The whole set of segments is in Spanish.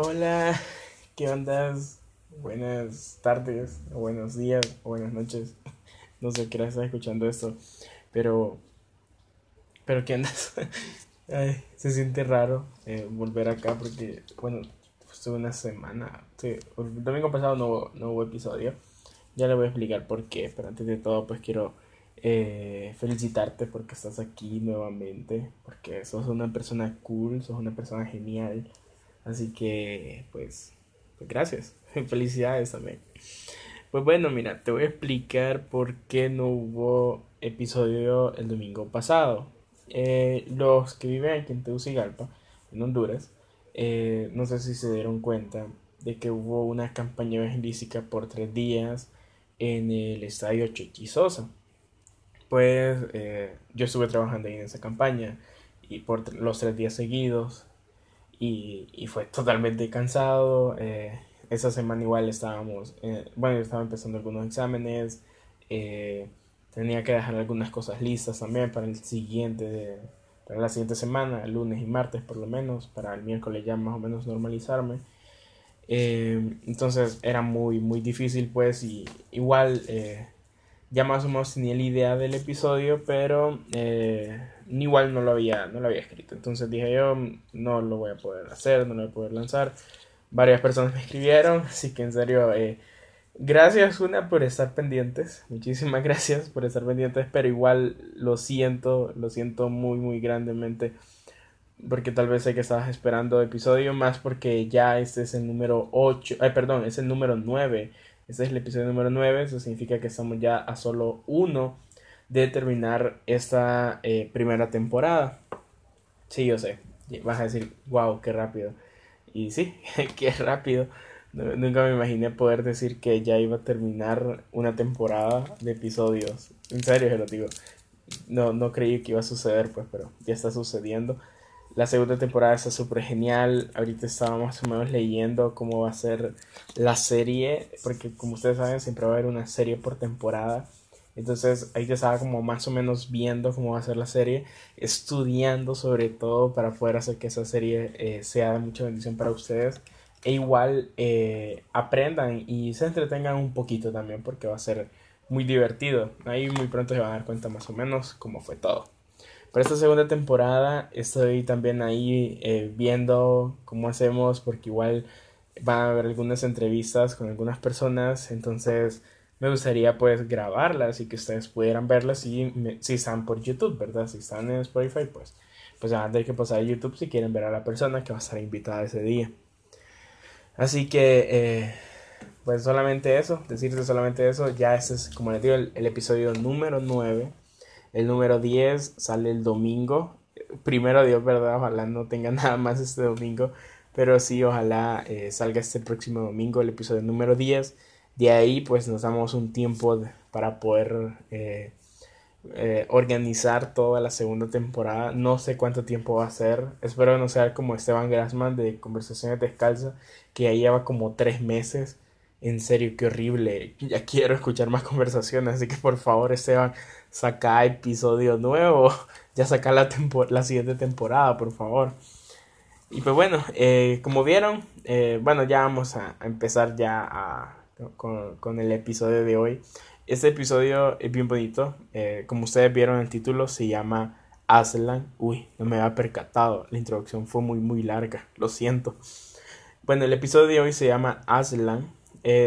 Hola, ¿qué ondas? Buenas tardes, buenos días, buenas noches. No sé qué hora estás escuchando esto, pero. Pero ¿qué andas? Ay, se siente raro eh, volver acá porque, bueno, estuve una semana. Sí, el domingo pasado no, no hubo episodio. Ya le voy a explicar por qué, pero antes de todo, pues quiero eh, felicitarte porque estás aquí nuevamente, porque sos una persona cool, sos una persona genial. Así que, pues, pues gracias. Felicidades también. Pues bueno, mira, te voy a explicar por qué no hubo episodio el domingo pasado. Eh, los que viven aquí en Tegucigalpa, en Honduras, eh, no sé si se dieron cuenta de que hubo una campaña evangelística por tres días en el estadio Chequizosa pues eh, yo estuve trabajando ahí en esa campaña y por los tres días seguidos y, y fue totalmente cansado. Eh, esa semana igual estábamos, eh, bueno, yo estaba empezando algunos exámenes, tenía que dejar algunas cosas listas también para el siguiente, para la siguiente semana, lunes y martes por lo menos, para el miércoles ya más o menos normalizarme. entonces era muy, muy difícil pues y igual ya más o menos tenía la idea del episodio, pero eh, igual no lo, había, no lo había escrito. Entonces dije yo, no lo voy a poder hacer, no lo voy a poder lanzar. Varias personas me escribieron, así que en serio, eh, gracias una por estar pendientes. Muchísimas gracias por estar pendientes, pero igual lo siento, lo siento muy, muy grandemente. Porque tal vez sé que estabas esperando episodio, más porque ya este es el número 8, ay, perdón, es el número 9 este es el episodio número 9, eso significa que estamos ya a solo uno de terminar esta eh, primera temporada. Sí, yo sé, vas a decir, wow, qué rápido. Y sí, qué rápido. Nunca me imaginé poder decir que ya iba a terminar una temporada de episodios. En serio, se lo digo. No, no creí que iba a suceder, pues, pero ya está sucediendo. La segunda temporada está súper genial. Ahorita estábamos más o menos leyendo cómo va a ser la serie. Porque como ustedes saben, siempre va a haber una serie por temporada. Entonces ahí te estaba como más o menos viendo cómo va a ser la serie. Estudiando sobre todo para poder hacer que esa serie eh, sea de mucha bendición para ustedes. E igual eh, aprendan y se entretengan un poquito también porque va a ser muy divertido. Ahí muy pronto se van a dar cuenta más o menos cómo fue todo. Para esta segunda temporada estoy también ahí eh, viendo cómo hacemos porque igual van a haber algunas entrevistas con algunas personas, entonces me gustaría pues grabarlas y que ustedes pudieran verlas si, si están por YouTube, ¿verdad? Si están en Spotify, pues, pues van a tener que pasar a YouTube si quieren ver a la persona que va a estar invitada ese día. Así que, eh, pues solamente eso, decirte solamente eso, ya este es, como les digo, el, el episodio número 9 el número 10 sale el domingo. Primero Dios, ¿verdad? Ojalá no tenga nada más este domingo. Pero sí, ojalá eh, salga este próximo domingo el episodio número 10. De ahí pues nos damos un tiempo para poder eh, eh, organizar toda la segunda temporada. No sé cuánto tiempo va a ser. Espero no sea como Esteban Grassman de Conversaciones Descalzas, que ya lleva como tres meses. En serio, qué horrible. Ya quiero escuchar más conversaciones. Así que por favor, Esteban, saca episodio nuevo, ya saca la, la siguiente temporada, por favor. Y pues bueno, eh, como vieron, eh, bueno, ya vamos a, empezar ya con, el episodio de hoy. Este episodio es bien bonito, eh, como ustedes vieron el título, se llama Aslan. Uy, no me había percatado, la introducción fue muy muy larga, lo siento. Bueno, el episodio de hoy se llama Aslan.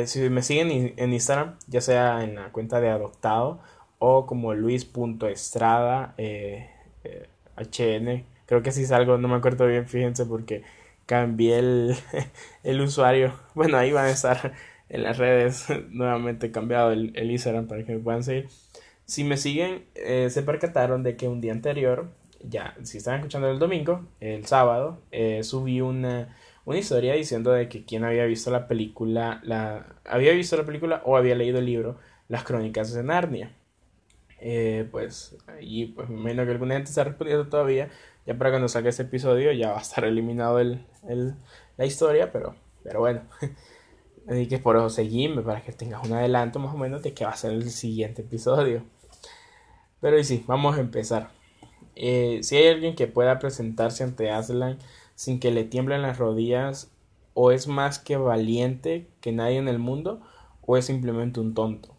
Si me siguen en Instagram, ya sea en la cuenta de adoptado o como luis.estrada eh, eh, HN. Creo que si salgo, no me acuerdo bien, fíjense, porque cambié el, el usuario. Bueno, ahí van a estar en las redes nuevamente cambiado el, el Instagram para que me puedan seguir. Si me siguen, eh, se percataron de que un día anterior, ya, si están escuchando el domingo, el sábado, eh, subí una, una historia diciendo de que quien había visto la película, la, había visto la película o había leído el libro Las Crónicas de Narnia. Eh, pues y pues me imagino que alguna gente está respondiendo todavía. Ya para cuando salga este episodio ya va a estar eliminado el, el, la historia, pero, pero bueno. Así que por eso seguime para que tengas un adelanto más o menos de que va a ser el siguiente episodio. Pero y sí, vamos a empezar. Eh, si hay alguien que pueda presentarse ante Aslan sin que le tiemblen las rodillas, o es más que valiente que nadie en el mundo o es simplemente un tonto.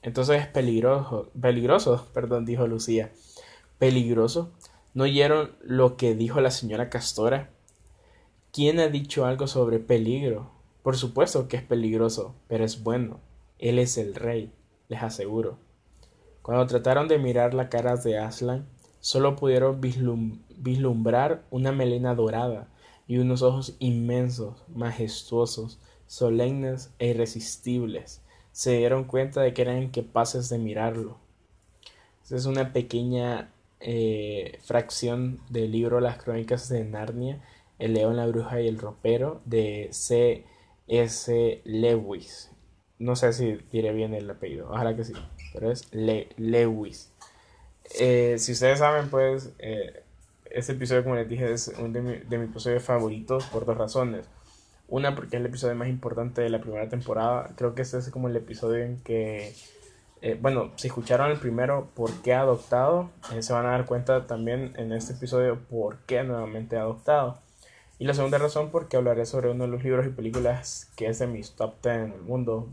Entonces es peligroso, peligroso, perdón, dijo Lucía. Peligroso. ¿No oyeron lo que dijo la señora Castora? ¿Quién ha dicho algo sobre peligro? Por supuesto que es peligroso, pero es bueno. Él es el rey, les aseguro. Cuando trataron de mirar la cara de Aslan, solo pudieron vislumbrar una melena dorada y unos ojos inmensos, majestuosos, solemnes e irresistibles. Se dieron cuenta de que eran incapaces de mirarlo. Esta es una pequeña eh, fracción del libro Las Crónicas de Narnia, El León, la Bruja y el Ropero de C. S. Lewis. No sé si diré bien el apellido, ojalá que sí, pero es Lewis. Eh, si ustedes saben, pues, eh, este episodio, como les dije, es uno de, mi, de mis episodios favoritos por dos razones. Una, porque es el episodio más importante de la primera temporada. Creo que este es como el episodio en que, eh, bueno, si escucharon el primero, ¿por qué adoptado? se van a dar cuenta también en este episodio por qué nuevamente adoptado. Y la segunda razón porque hablaré sobre uno de los libros y películas que es de mis top 10 en el mundo.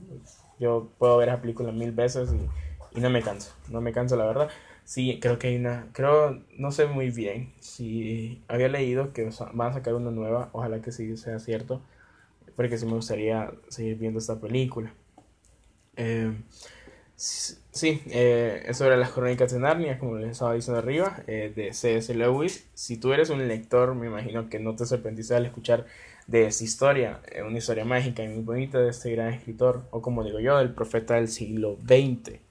Yo puedo ver esa película mil veces y, y no me canso, no me canso la verdad. Sí, creo que hay una, creo, no sé muy bien si había leído que van a sacar una nueva, ojalá que sí sea cierto, porque sí me gustaría seguir viendo esta película. Eh, Sí, eh, es sobre las crónicas de Narnia, como les estaba diciendo arriba, eh, de C.S. Lewis. Si tú eres un lector, me imagino que no te sorprendiste al escuchar de esta historia, eh, una historia mágica y muy bonita de este gran escritor, o como digo yo, del profeta del siglo XX.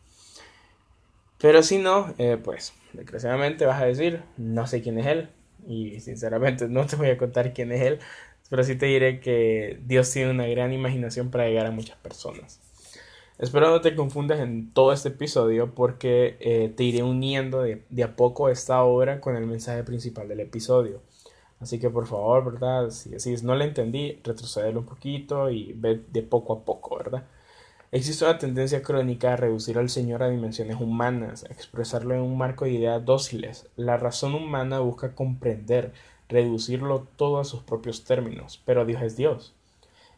Pero si no, eh, pues, desgraciadamente vas a decir, no sé quién es él, y sinceramente no te voy a contar quién es él, pero sí te diré que Dios tiene una gran imaginación para llegar a muchas personas. Espero no te confundas en todo este episodio porque eh, te iré uniendo de, a poco esta obra con el mensaje principal del episodio. Así que por favor, ¿verdad? Si, si no le entendí, retroceder un poquito y ve de poco a poco, ¿verdad? Existe una tendencia crónica a reducir al Señor a dimensiones humanas, a expresarlo en un marco de ideas dóciles. La razón humana busca comprender, reducirlo todo a sus propios términos, pero Dios es Dios.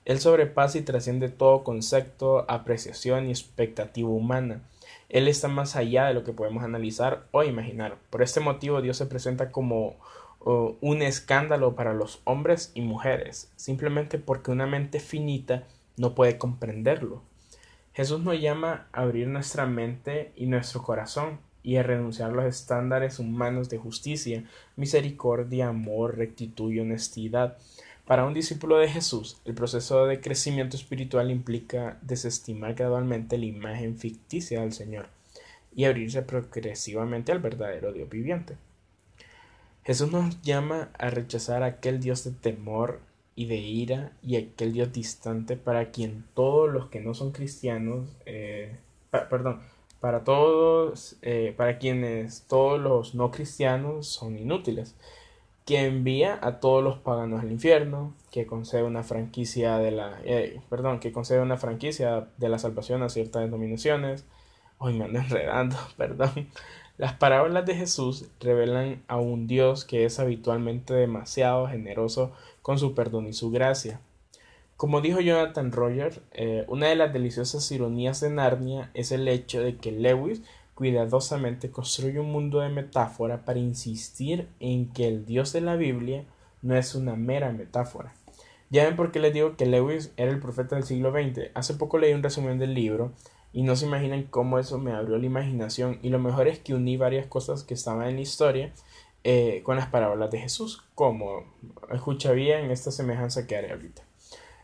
Él sobrepasa y trasciende todo concepto, apreciación y expectativa humana. Él está más allá de lo que podemos analizar o imaginar. Por este motivo Dios se presenta como un escándalo para los hombres y mujeres, simplemente porque una mente finita no puede comprenderlo. Jesús nos llama a abrir nuestra mente y nuestro corazón y a renunciar a los estándares humanos de justicia, misericordia, amor, rectitud y honestidad para un discípulo de Jesús, el proceso de crecimiento espiritual implica desestimar gradualmente la imagen ficticia del Señor y abrirse progresivamente al verdadero Dios viviente. Jesús nos llama a rechazar aquel Dios de temor y de ira y aquel Dios distante para quien todos los que no son cristianos, eh, perdón, para todos, eh, para quienes todos los no cristianos son inútiles que envía a todos los paganos al infierno, que concede una franquicia de la, eh, perdón, que concede una franquicia de la salvación a ciertas denominaciones. Hoy me ando enredando, perdón. Las parábolas de Jesús revelan a un Dios que es habitualmente demasiado generoso con su perdón y su gracia. Como dijo Jonathan Roger, eh, una de las deliciosas ironías de Narnia es el hecho de que Lewis cuidadosamente construye un mundo de metáfora para insistir en que el Dios de la Biblia no es una mera metáfora. Ya ven por qué les digo que Lewis era el profeta del siglo XX. Hace poco leí un resumen del libro y no se imaginan cómo eso me abrió la imaginación y lo mejor es que uní varias cosas que estaban en la historia eh, con las parábolas de Jesús, como escucha bien esta semejanza que haré ahorita.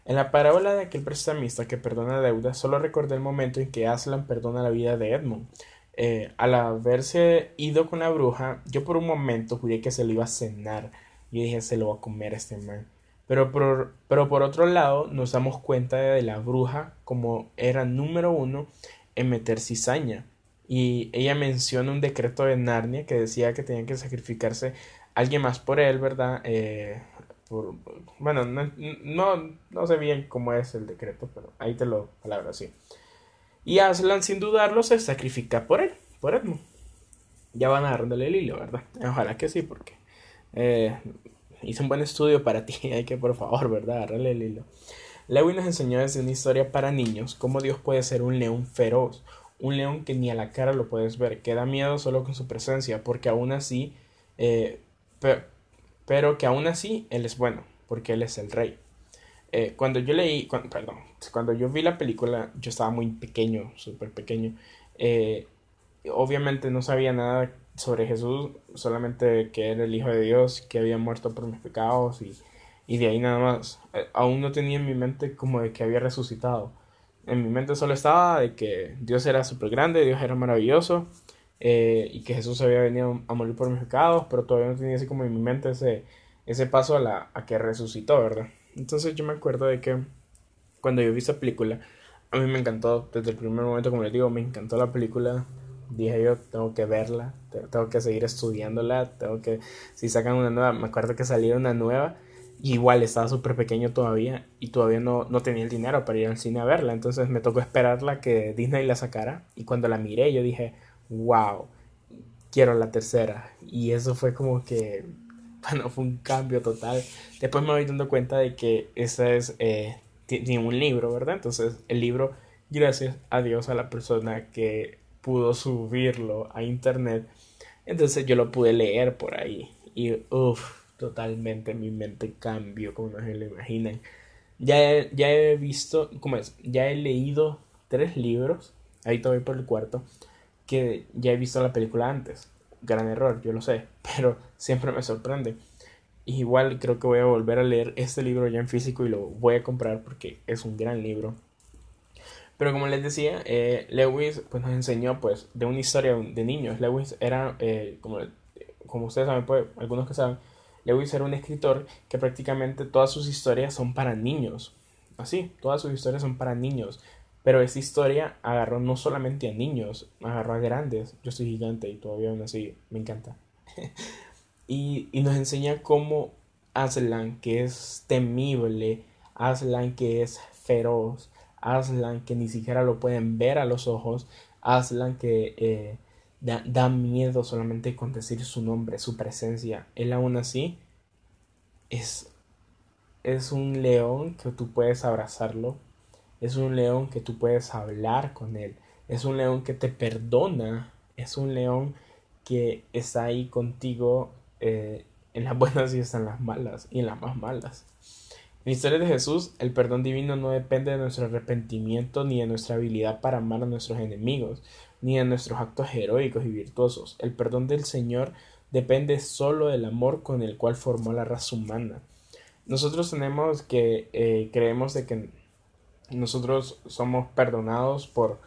En la parábola de aquel prestamista que perdona deuda, solo recordé el momento en que Aslan perdona la vida de Edmund, eh, al haberse ido con la bruja, yo por un momento juré que se lo iba a cenar. Y dije, se lo va a comer este man. Pero por otro lado, nos damos cuenta de la bruja como era número uno en meter cizaña. Y ella menciona un decreto de Narnia que decía que tenía que sacrificarse alguien más por él, ¿verdad? Eh, por, bueno, no, no, no, sé bien cómo es el decreto, pero ahí te lo palabra así. Y Aslan, sin dudarlo, se sacrifica por él, por Edmund. Ya van a darle el hilo, ¿verdad? Ojalá que sí, porque eh, hice un buen estudio para ti, hay que por favor, ¿verdad? Agarrarle el hilo. Lewis nos enseñó desde una historia para niños cómo Dios puede ser un león feroz, un león que ni a la cara lo puedes ver, que da miedo solo con su presencia, porque aún así, eh, pero que aún así Él es bueno, porque Él es el rey. Eh, cuando yo leí, perdón, cuando yo vi la película, yo estaba muy pequeño, súper pequeño. Eh, obviamente no sabía nada sobre Jesús, solamente que era el Hijo de Dios, que había muerto por mis pecados y, y de ahí nada más. Aún no tenía en mi mente como de que había resucitado. En mi mente solo estaba de que Dios era súper grande, Dios era maravilloso y que Jesús había venido a morir por mis pecados, pero todavía no tenía así como en mi mente ese, ese paso a, la, a que resucitó, ¿verdad? Entonces yo me acuerdo de que cuando yo vi esa película, a mí me encantó, desde el primer momento, como les digo, me encantó la película. Dije yo, tengo que verla, tengo que seguir estudiándola, tengo que, si sacan una nueva, me acuerdo que salió una nueva, igual estaba súper pequeño todavía y todavía no, no tenía el dinero para ir al cine a verla, entonces me tocó esperarla que Disney la sacara y cuando la miré yo dije, wow, quiero la tercera y eso fue como que bueno, fue un cambio total. Después me voy dando cuenta de que ese es, eh, tiene un libro, ¿verdad? Entonces el libro, gracias a Dios, a la persona que pudo subirlo a internet, entonces yo lo pude leer por ahí. Y uff, totalmente mi mente cambió, como no se lo imaginan. Ya he, ya he visto, ¿cómo es? Ya he leído tres libros, ahí todavía por el cuarto, que ya he visto la película antes gran error, yo lo sé, pero siempre me sorprende. Igual creo que voy a volver a leer este libro ya en físico y lo voy a comprar porque es un gran libro. Pero como les decía, eh, Lewis pues, nos enseñó pues, de una historia de niños. Lewis era, eh, como, como ustedes saben, pues, algunos que saben, Lewis era un escritor que prácticamente todas sus historias son para niños. Así, todas sus historias son para niños. Pero esta historia agarró no solamente a niños, agarró a grandes. Yo soy gigante y todavía aún así me encanta. y, y, nos enseña cómo Aslan, que es temible, Aslan que es feroz, Aslan que ni siquiera lo pueden ver a los ojos, Aslan que eh, da, da, miedo solamente con decir su nombre, su presencia. Él aún así es, es un león que tú puedes abrazarlo es un león que tú puedes hablar con él, es un león que te perdona, es un león que está ahí contigo eh, en las buenas y en las malas y en las más malas. En la historia de Jesús, el perdón divino no depende de nuestro arrepentimiento ni de nuestra habilidad para amar a nuestros enemigos, ni de nuestros actos heroicos y virtuosos. El perdón del Señor depende solo del amor con el cual formó la raza humana. Nosotros tenemos que eh, creemos de que nosotros somos perdonados por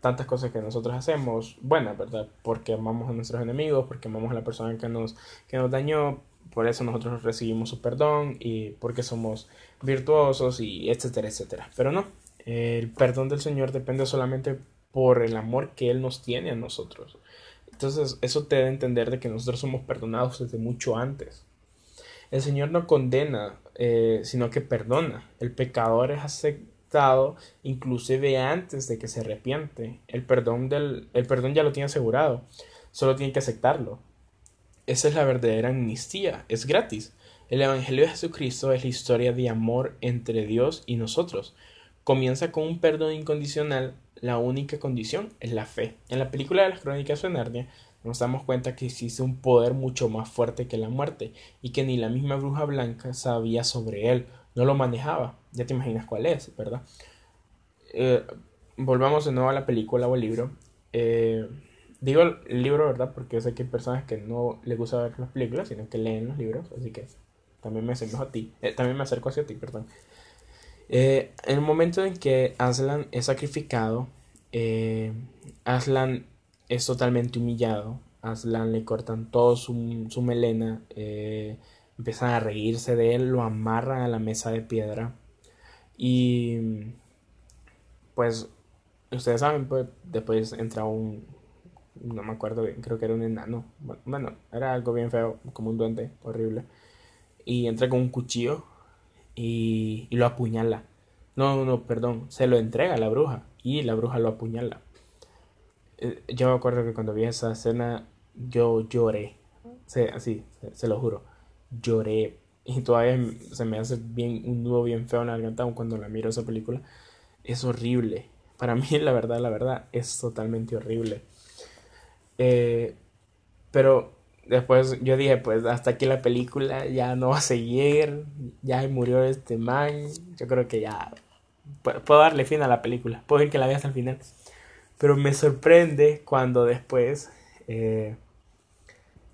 tantas cosas que nosotros hacemos buenas, ¿verdad? Porque amamos a nuestros enemigos, porque amamos a la persona que nos, que nos dañó, por eso nosotros recibimos su perdón y porque somos virtuosos y etcétera, etcétera. Pero no, el perdón del Señor depende solamente por el amor que Él nos tiene a nosotros. Entonces eso te da a entender de que nosotros somos perdonados desde mucho antes. El Señor no condena, eh, sino que perdona. El pecador es inclusive antes de que se arrepiente. El perdón, del, el perdón ya lo tiene asegurado, solo tiene que aceptarlo. Esa es la verdadera amnistía, es gratis. El Evangelio de Jesucristo es la historia de amor entre Dios y nosotros. Comienza con un perdón incondicional, la única condición es la fe. En la película de las crónicas de Narnia nos damos cuenta que existe un poder mucho más fuerte que la muerte y que ni la misma bruja blanca sabía sobre él no lo manejaba. Ya te imaginas cuál es, ¿verdad? Eh, volvamos de nuevo a la película o el libro. Eh, digo el libro, ¿verdad? Porque sé que hay personas que no les gusta ver las películas, sino que leen los libros, así que también me acerco a ti. Eh, también me acerco hacia ti, perdón. En el momento en que Aslan es sacrificado, Aslan es totalmente humillado. Aslan le cortan todo su, su melena empiezan a reírse de él, lo amarran a la mesa de piedra. Y pues ustedes saben, pues después entra un, no me acuerdo creo que era un enano, bueno, era algo bien feo, como un duende horrible, y entra con un cuchillo y, lo apuñala. No, no, perdón, se lo entrega a la bruja y la bruja lo apuñala. Eh, yo me acuerdo que cuando vi esa escena yo lloré, sí, así, se lo juro lloré y todavía se me hace bien un nudo bien feo en la garganta cuando la miro esa película. Es horrible. Para mí, la verdad, la verdad, es totalmente horrible. Eh, pero después yo dije, pues hasta aquí la película ya no va a seguir, ya murió este man, yo creo que ya puedo darle fin a la película, puedo ir que la vea hasta el final. Pero me sorprende cuando después eh,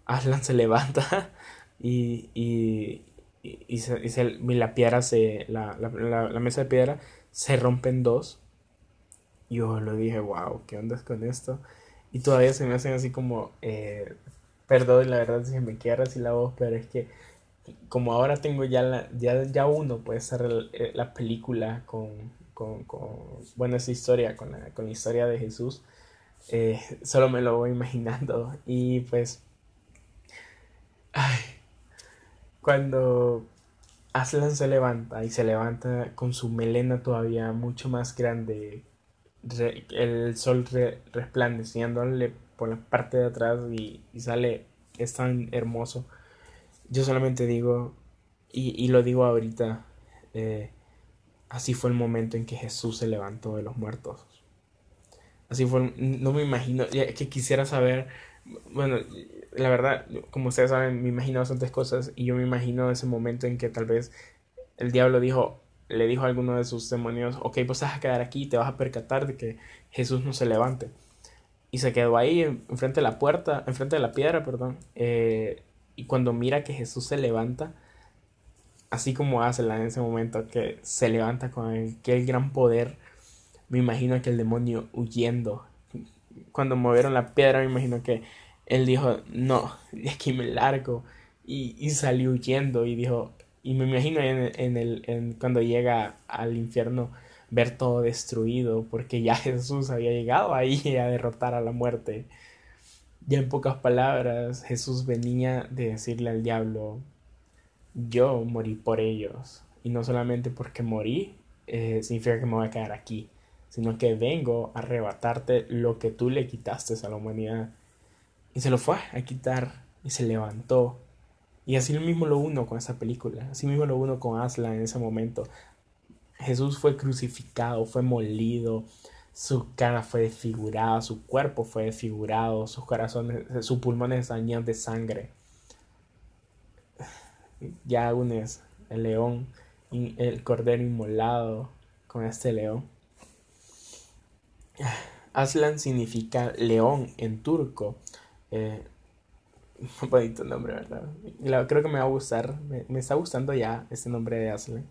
Aslan se levanta y, y, y, se, y, la piedra se, la, la, mesa de piedra se rompe en dos. Yo lo dije, wow, ¿qué onda con esto? Y todavía se me hacen así como, eh, perdón, la verdad si me queda así la voz, pero es que como ahora tengo ya la, ya, ya uno puede ser eh, la película con, con, con, bueno, esa historia, con la, con la historia de Jesús, eh, solo me lo voy imaginando. Y pues, ay, cuando Aslan se levanta y se levanta con su melena todavía mucho más grande, el sol resplandeciéndole por la parte de atrás y, sale, es tan hermoso. Yo solamente digo, y, lo digo ahorita, eh, así fue el momento en que Jesús se levantó de los muertos. Así fue, no me imagino, que quisiera saber, bueno, la verdad, como ustedes saben, me imagino bastantes cosas y yo me imagino ese momento en que tal vez el diablo dijo, le dijo a alguno de sus demonios, ok, pues vas a quedar aquí y te vas a percatar de que Jesús no se levante. Y se quedó ahí enfrente de la puerta, enfrente de la piedra, perdón. Eh, y cuando mira que Jesús se levanta, así como hace en ese momento, que se levanta con aquel gran poder, me imagino que el demonio huyendo. Cuando movieron la piedra, me imagino que él dijo, no, de aquí me largo. Y, y salió huyendo y dijo, y me imagino en, en el, en, cuando llega al infierno ver todo destruido, porque ya Jesús había llegado ahí a derrotar a la muerte. Ya en pocas palabras, Jesús venía de decirle al diablo, yo morí por ellos. Y no solamente porque morí, eh, significa que me voy a quedar aquí, sino que vengo a arrebatarte lo que tú le quitaste a la humanidad. Y se lo fue a quitar y se levantó. Y así mismo lo uno con esa película, así mismo lo uno con Aslan en ese momento. Jesús fue crucificado, fue molido, su cara fue desfigurada, su cuerpo fue desfigurado, sus corazones, sus pulmones están de sangre. Ya unes el león, el cordero inmolado con este león. Aslan significa león en turco. Eh, un bonito nombre, ¿verdad? creo que me va a gustar. Me, está gustando ya este nombre de Aslan.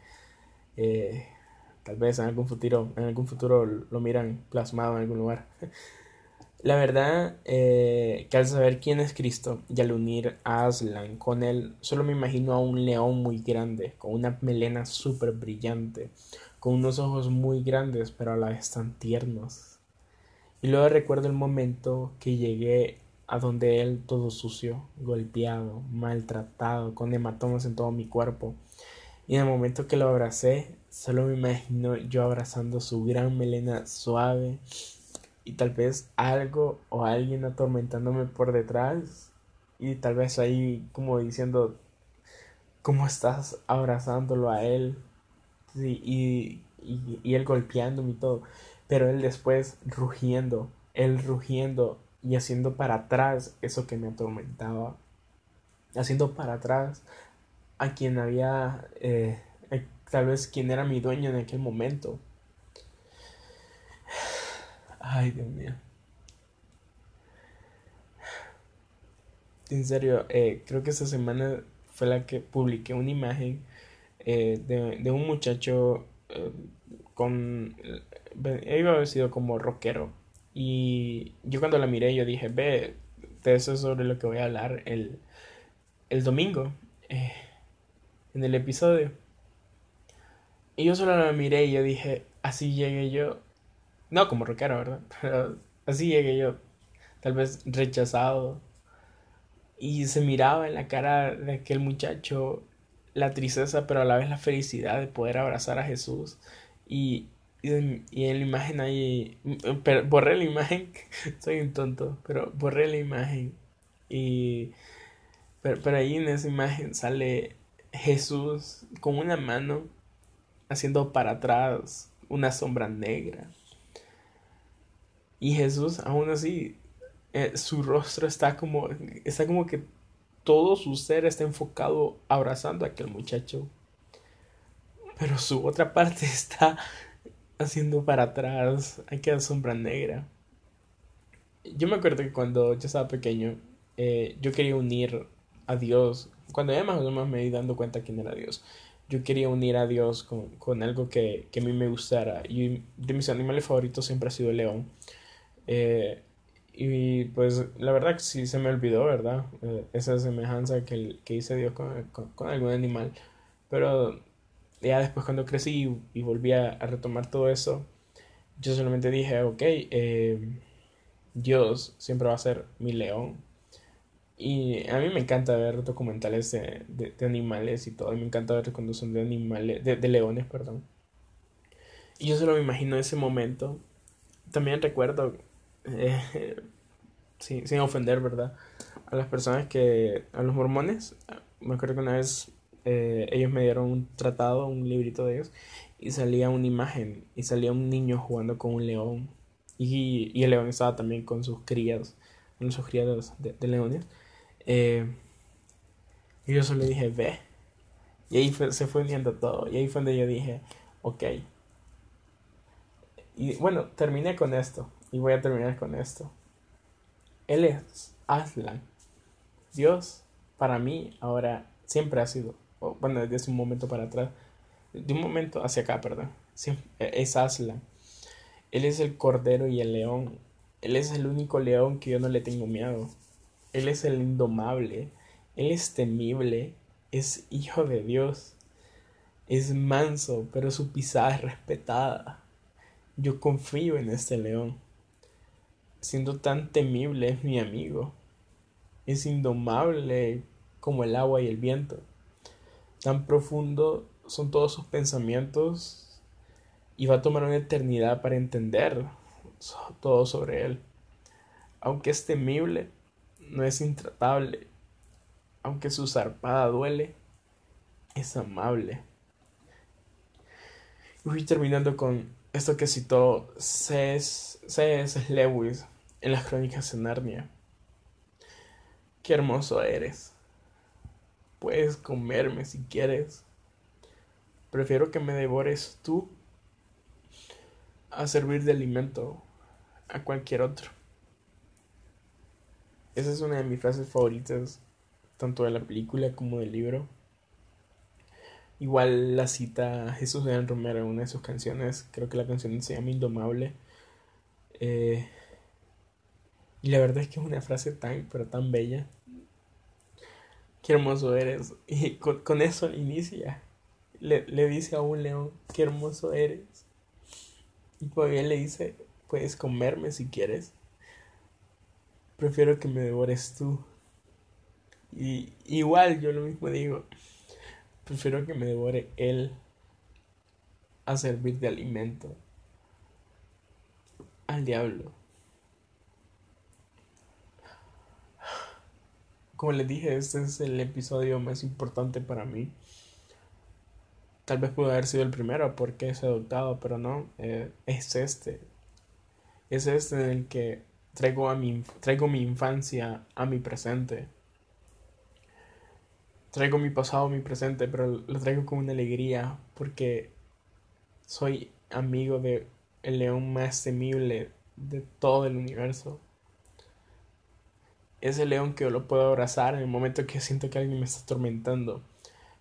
Eh, Tal vez en algún futuro, en algún futuro lo miran plasmado en algún lugar. La verdad eh, que al saber quién es Cristo y al unir a Aslan con él, solo me imagino a un león muy grande, con una melena súper brillante, con unos ojos muy grandes pero a la vez tan tiernos. Y luego recuerdo el momento que llegué a donde él todo sucio, golpeado, maltratado, con hematomas en todo mi cuerpo. Y en el momento que lo abracé, Solo me imagino yo abrazando su gran melena suave y tal vez algo o alguien atormentándome por detrás. Y tal vez ahí como diciendo cómo estás abrazándolo a él y, y, y él golpeándome y todo. Pero él después rugiendo él rugiendo y haciendo para atrás eso que me atormentaba. Haciendo para atrás a quien había eh, tal vez quién era mi dueño en aquel momento. Ay, Dios mío. En serio, eh, creo que esta semana fue la que publiqué una imagen eh, de, un muchacho eh, con... iba a haber sido como rockero. Y yo cuando la miré, yo dije, ve, de eso es sobre lo que voy a hablar el, el domingo en el episodio. Y yo solo la miré y yo dije, así llegué yo. No como rockero, ¿verdad? Pero así llegué yo. Tal vez rechazado. Y se miraba en la cara de aquel muchacho la tristeza, pero a la vez la felicidad de poder abrazar a Jesús. Y, y, en la imagen ahí, pero borré la imagen, soy un tonto, pero borré la imagen. Y, pero, pero ahí en esa imagen sale Jesús con una mano haciendo para atrás una sombra negra. Y Jesús, aún así, eh, su rostro está como, está como que todo su ser está enfocado abrazando a aquel muchacho. Pero su otra parte está haciendo para atrás aquella sombra negra. Yo me acuerdo que cuando yo estaba pequeño, eh, yo quería unir a Dios. Cuando ya más o me di dando cuenta quién era Dios yo quería unir a Dios con, con algo que, que, a mí me gustara. Y de mis animales favoritos siempre ha sido el león. Eh, y pues la verdad que sí se me olvidó, ¿verdad? Eh, esa semejanza que, que hice Dios con, con, algún animal. Pero ya después cuando crecí y, volví a, retomar todo eso, yo solamente dije, ok, eh, Dios siempre va a ser mi león. Y a mí me encanta ver documentales de, de, animales y todo. Y me encanta ver cuando son de animales, de, de leones, perdón. Y yo solo me imagino ese momento. También recuerdo, eh, sin ofender, ¿verdad? A las personas que, a los mormones, me acuerdo que una vez eh, ellos me dieron un tratado, un librito de ellos, y salía una imagen, y salía un niño jugando con un león. Y, y el león estaba también con sus crías, con sus criados de, de leones. Eh, y yo solo dije, ve. Y ahí se fue uniendo todo. Y ahí fue donde yo dije, ok. Y bueno, terminé con esto. Y voy a terminar con esto. Él es Aslan. Dios, para mí, ahora siempre ha sido, bueno, desde un momento para atrás, de un momento hacia acá, perdón, es Aslan. Él es el cordero y el león. Él es el único león que yo no le tengo miedo. Él es el indomable, Él es temible, es hijo de Dios, es manso, pero su pisada es respetada. Yo confío en este león. Siendo tan temible es mi amigo. Es indomable como el agua y el viento. Tan profundo son todos sus pensamientos y va a tomar una eternidad para entender todo sobre él. Aunque es temible, no es intratable. Aunque su zarpada duele, es amable. Y voy terminando con esto que citó C.S. Lewis en las crónicas de Narnia. Qué hermoso eres. Puedes comerme si quieres. Prefiero que me devores tú a servir de alimento a cualquier otro. Esa es una de mis frases favoritas, tanto de la película como del libro. Igual la cita Jesús de Romero en una de sus canciones, creo que la canción se llama Indomable. Eh, y la verdad es que es una frase tan, pero tan bella. Qué hermoso eres. Y con, eso inicia. Le, le, dice a un león, qué hermoso eres. Y todavía le dice, puedes comerme si quieres. Prefiero que me devores tú. Y igual yo lo mismo digo. Prefiero que me devore él a servir de alimento al diablo. Como les dije, este es el episodio más importante para mí. Tal vez pudo haber sido el primero porque es adoptado, pero no, eh, es este. Es este en el que Traigo, a mi, traigo mi infancia a mi presente. Traigo mi pasado a mi presente, pero lo traigo con una alegría porque soy amigo de león más temible de todo el universo. Es el león que yo lo puedo abrazar en el momento que siento que alguien me está atormentando.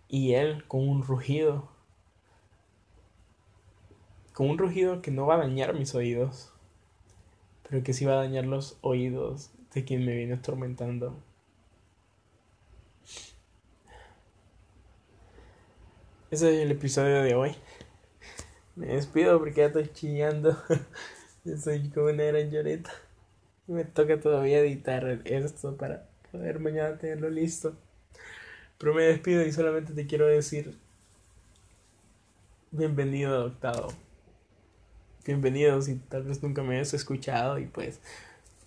Y él con un rugido. Con un rugido que no va a dañar mis oídos pero que sí va a dañar los oídos de quien me viene atormentando. Ese es el episodio de hoy. Me despido porque ya estoy chillando. Soy como una gran lloreta. Me toca todavía editar esto para poder mañana tenerlo listo. Pero me despido y solamente te quiero decir bienvenido adoptado bienvenidos y tal vez nunca me hayas escuchado y pues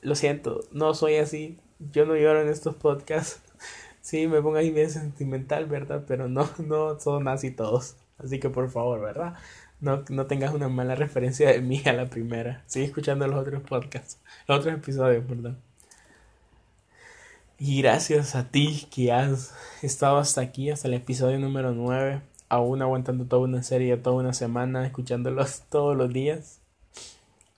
lo siento, no soy así, yo no lloro en estos podcasts, Sí, me pongo ahí bien sentimental, ¿verdad? Pero no, no son así todos. Así que por favor, ¿verdad? No, no tengas una mala referencia de mí a la primera. Sigue escuchando los otros podcasts, los otros episodios, perdón. Y gracias a ti que has estado hasta aquí, hasta el episodio número 9, aún aguantando toda una serie, toda una semana, escuchándolos todos los días.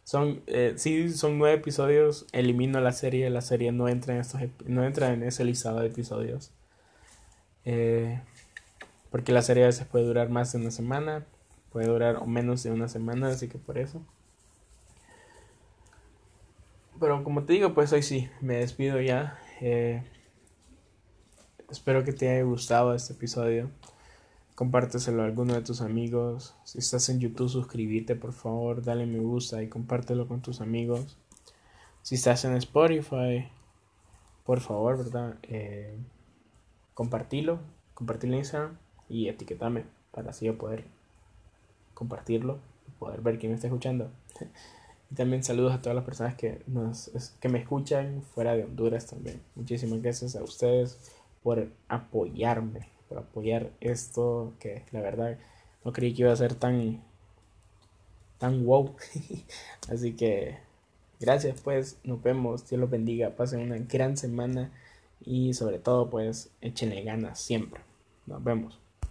Son, eh, sí, son nueve episodios, elimino la serie, la serie no entra en, estos, no entra en ese listado de episodios. Eh, porque la serie a veces puede durar más de una semana, puede durar menos de una semana, así que por eso. Pero como te digo, pues hoy sí, me despido ya. Eh, espero que te haya gustado este episodio. Compárteselo a alguno de tus amigos. Si estás en YouTube, suscríbete por favor, dale me gusta y compártelo con tus amigos. Si estás en Spotify, por favor, ¿verdad? Eh, compartilo, compartirlo en Instagram y etiquetame para así yo poder compartirlo y poder ver quién me está escuchando. Y también saludos a todas las personas que, nos, que me escuchan fuera de Honduras también. Muchísimas gracias a ustedes por apoyarme, por apoyar esto que la verdad no creí que iba a ser tan, tan wow. Así que gracias pues, nos vemos, Dios los bendiga, pasen una gran semana y sobre todo pues échenle ganas siempre. Nos vemos.